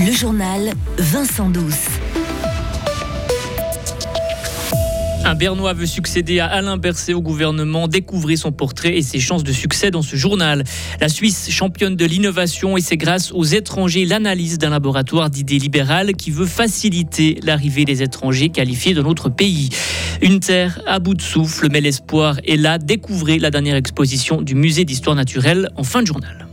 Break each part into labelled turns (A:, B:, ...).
A: Le journal Vincent Douce.
B: Un Bernois veut succéder à Alain Berset au gouvernement. Découvrez son portrait et ses chances de succès dans ce journal. La Suisse, championne de l'innovation, et c'est grâce aux étrangers l'analyse d'un laboratoire d'idées libérales qui veut faciliter l'arrivée des étrangers qualifiés dans notre pays. Une terre à bout de souffle, mais l'espoir est là. Découvrez la dernière exposition du musée d'histoire naturelle en fin de journal.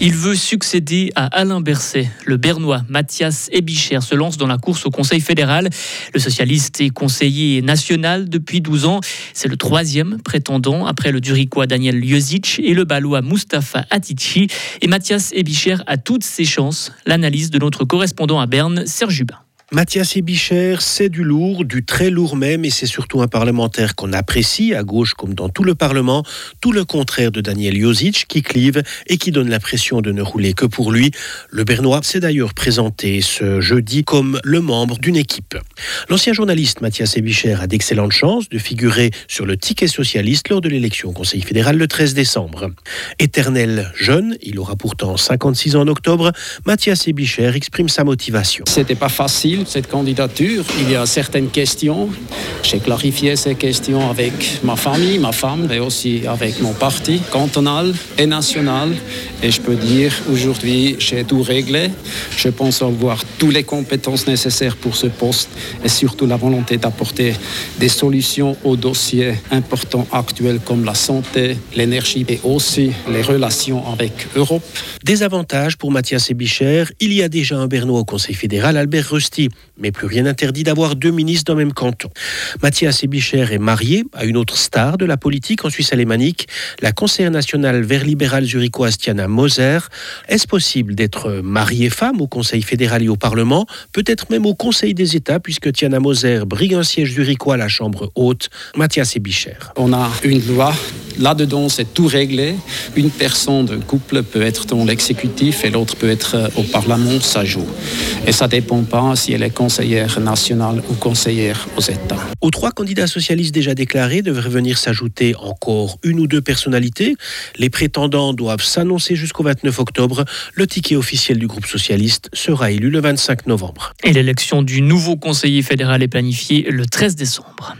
B: Il veut succéder à Alain Berset. Le Bernois Mathias Ebicher se lance dans la course au Conseil fédéral. Le socialiste est conseiller national depuis 12 ans. C'est le troisième prétendant après le Duricois Daniel Ljozic et le Balois Mustapha Atici. Et Mathias Ebicher a toutes ses chances. L'analyse de notre correspondant à Berne, Serge Jubin.
C: Mathias Ebicher, c'est du lourd, du très lourd même, et c'est surtout un parlementaire qu'on apprécie, à gauche comme dans tout le Parlement, tout le contraire de Daniel Josic, qui clive et qui donne l'impression de ne rouler que pour lui. Le Bernois s'est d'ailleurs présenté ce jeudi comme le membre d'une équipe. L'ancien journaliste Mathias Ebicher a d'excellentes chances de figurer sur le ticket socialiste lors de l'élection au Conseil fédéral le 13 décembre. Éternel jeune, il aura pourtant 56 ans en octobre, Mathias Ebicher exprime sa motivation.
D: C'était pas facile cette candidature. Il y a certaines questions. J'ai clarifié ces questions avec ma famille, ma femme, mais aussi avec mon parti cantonal et national. Et je peux dire, aujourd'hui, j'ai tout réglé. Je pense avoir toutes les compétences nécessaires pour ce poste et surtout la volonté d'apporter des solutions aux dossiers importants actuels comme la santé, l'énergie et aussi les relations avec l'Europe.
C: Des avantages pour Mathias Ebicher. Il y a déjà un Bernois au Conseil fédéral, Albert Rusty, mais plus rien n'interdit d'avoir deux ministres le même canton. Mathias Ebicher est marié à une autre star de la politique en Suisse alémanique, la conseillère nationale vert libérale zurichoise Tiana Moser. Est-ce possible d'être mariée femme au Conseil fédéral et au Parlement, peut-être même au Conseil des États, puisque Tiana Moser brigue un siège zurichois à la Chambre haute, Mathias Ebicher.
D: On a une loi Là-dedans, c'est tout réglé. Une personne d'un couple peut être dans l'exécutif et l'autre peut être au Parlement, ça joue. Et ça dépend pas si elle est conseillère nationale ou conseillère aux États.
C: Aux trois candidats socialistes déjà déclarés devraient venir s'ajouter encore une ou deux personnalités. Les prétendants doivent s'annoncer jusqu'au 29 octobre. Le ticket officiel du groupe socialiste sera élu le 25 novembre.
B: Et l'élection du nouveau conseiller fédéral est planifiée le 13 décembre.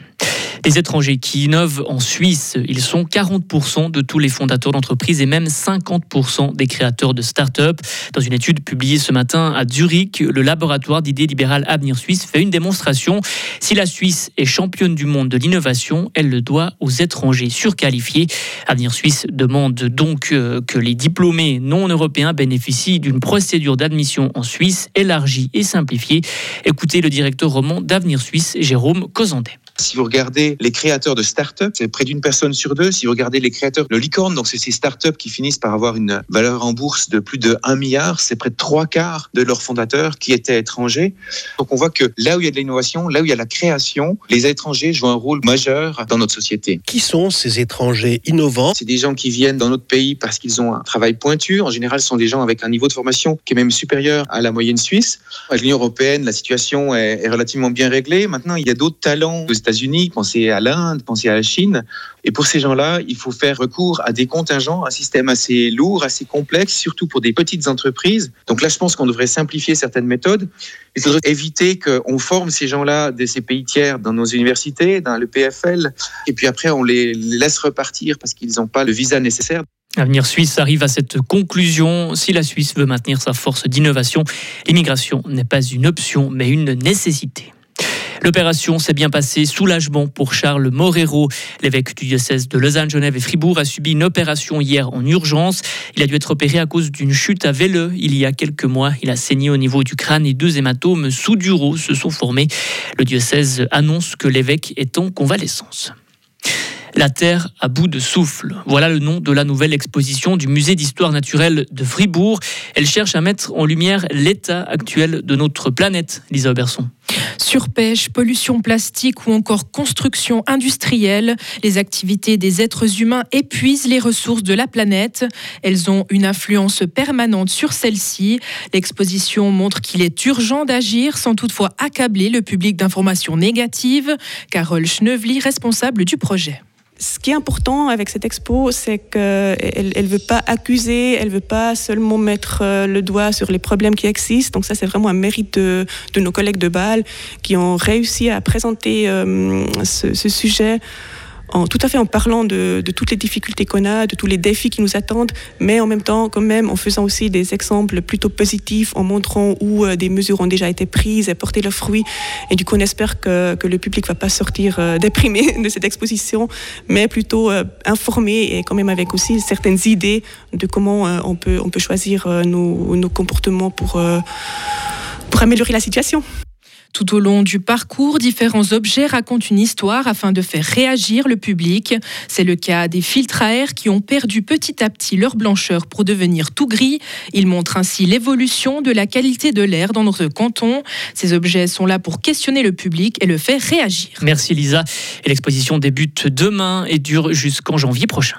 B: Les étrangers qui innovent en Suisse, ils sont 40% de tous les fondateurs d'entreprises et même 50% des créateurs de start-up. Dans une étude publiée ce matin à Zurich, le laboratoire d'idées libérales Avenir Suisse fait une démonstration. Si la Suisse est championne du monde de l'innovation, elle le doit aux étrangers surqualifiés. Avenir Suisse demande donc euh, que les diplômés non européens bénéficient d'une procédure d'admission en Suisse élargie et simplifiée. Écoutez le directeur roman d'Avenir Suisse, Jérôme Cosandet.
E: Si vous regardez les créateurs de start-up, c'est près d'une personne sur deux. Si vous regardez les créateurs de licorne, donc c'est ces start-up qui finissent par avoir une valeur en bourse de plus de 1 milliard, c'est près de trois quarts de leurs fondateurs qui étaient étrangers. Donc on voit que là où il y a de l'innovation, là où il y a la création, les étrangers jouent un rôle majeur dans notre société.
C: Qui sont ces étrangers innovants?
E: C'est des gens qui viennent dans notre pays parce qu'ils ont un travail pointu. En général, ce sont des gens avec un niveau de formation qui est même supérieur à la moyenne suisse. Avec l'Union européenne, la situation est, relativement bien réglée. Maintenant, il y a d'autres talents aux États-Unis, pensez à l'Inde, pensez à la Chine. Et pour ces gens-là, il faut faire recours à des contingents, un système assez lourd, assez complexe, surtout pour des petites entreprises. Donc là, je pense qu'on devrait simplifier certaines méthodes. Il faudrait éviter qu'on forme ces gens-là de ces pays tiers dans nos universités, dans le PFL, et puis après, on les laisse repartir parce qu'ils n'ont pas le visa nécessaire.
B: Avenir Suisse arrive à cette conclusion. Si la Suisse veut maintenir sa force d'innovation, l'immigration n'est pas une option, mais une nécessité. L'opération s'est bien passée. Soulagement pour Charles Morero. L'évêque du diocèse de Lausanne, Genève et Fribourg a subi une opération hier en urgence. Il a dû être opéré à cause d'une chute à Véleux il y a quelques mois. Il a saigné au niveau du crâne et deux hématomes sous-duraux se sont formés. Le diocèse annonce que l'évêque est en convalescence. La Terre à bout de souffle. Voilà le nom de la nouvelle exposition du musée d'histoire naturelle de Fribourg. Elle cherche à mettre en lumière l'état actuel de notre planète, Lisa Oberson.
F: Surpêche, pollution plastique ou encore construction industrielle, les activités des êtres humains épuisent les ressources de la planète. Elles ont une influence permanente sur celle-ci. L'exposition montre qu'il est urgent d'agir sans toutefois accabler le public d'informations négatives. Carole Schneuvely, responsable du projet.
G: Ce qui est important avec cette expo, c'est qu'elle ne veut pas accuser, elle ne veut pas seulement mettre euh, le doigt sur les problèmes qui existent. Donc ça, c'est vraiment un mérite de, nos collègues de Bâle qui ont réussi à présenter euh, ce, ce sujet en, tout à fait en parlant de, toutes les difficultés qu'on a, de tous les défis qui nous attendent, mais en même temps, quand même, en faisant aussi des exemples plutôt positifs, en montrant où euh, des mesures ont déjà été prises et porté leurs fruits. Et du coup, on espère que, le public va pas sortir euh, déprimé de cette exposition, mais plutôt euh, informé et quand même avec aussi certaines idées de comment on, peut, on peut choisir nos, nos comportements pour, pour améliorer la situation.
F: Tout au long du parcours, différents objets racontent une histoire afin de faire réagir le public. C'est le cas des filtres à air qui ont perdu petit à petit leur blancheur pour devenir tout gris. Ils montrent ainsi l'évolution de la qualité de l'air dans notre canton. Ces objets sont là pour questionner le public et le faire réagir.
B: Merci Lisa. L'exposition débute demain et dure jusqu'en janvier prochain.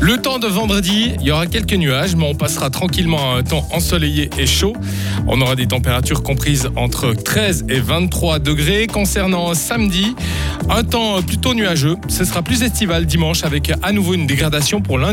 H: le temps de vendredi, il y aura quelques nuages, mais on passera tranquillement à un temps ensoleillé et chaud. On aura des températures comprises entre 13 et 23 degrés. Concernant samedi, un temps plutôt nuageux. Ce sera plus estival dimanche avec à nouveau une dégradation pour lundi.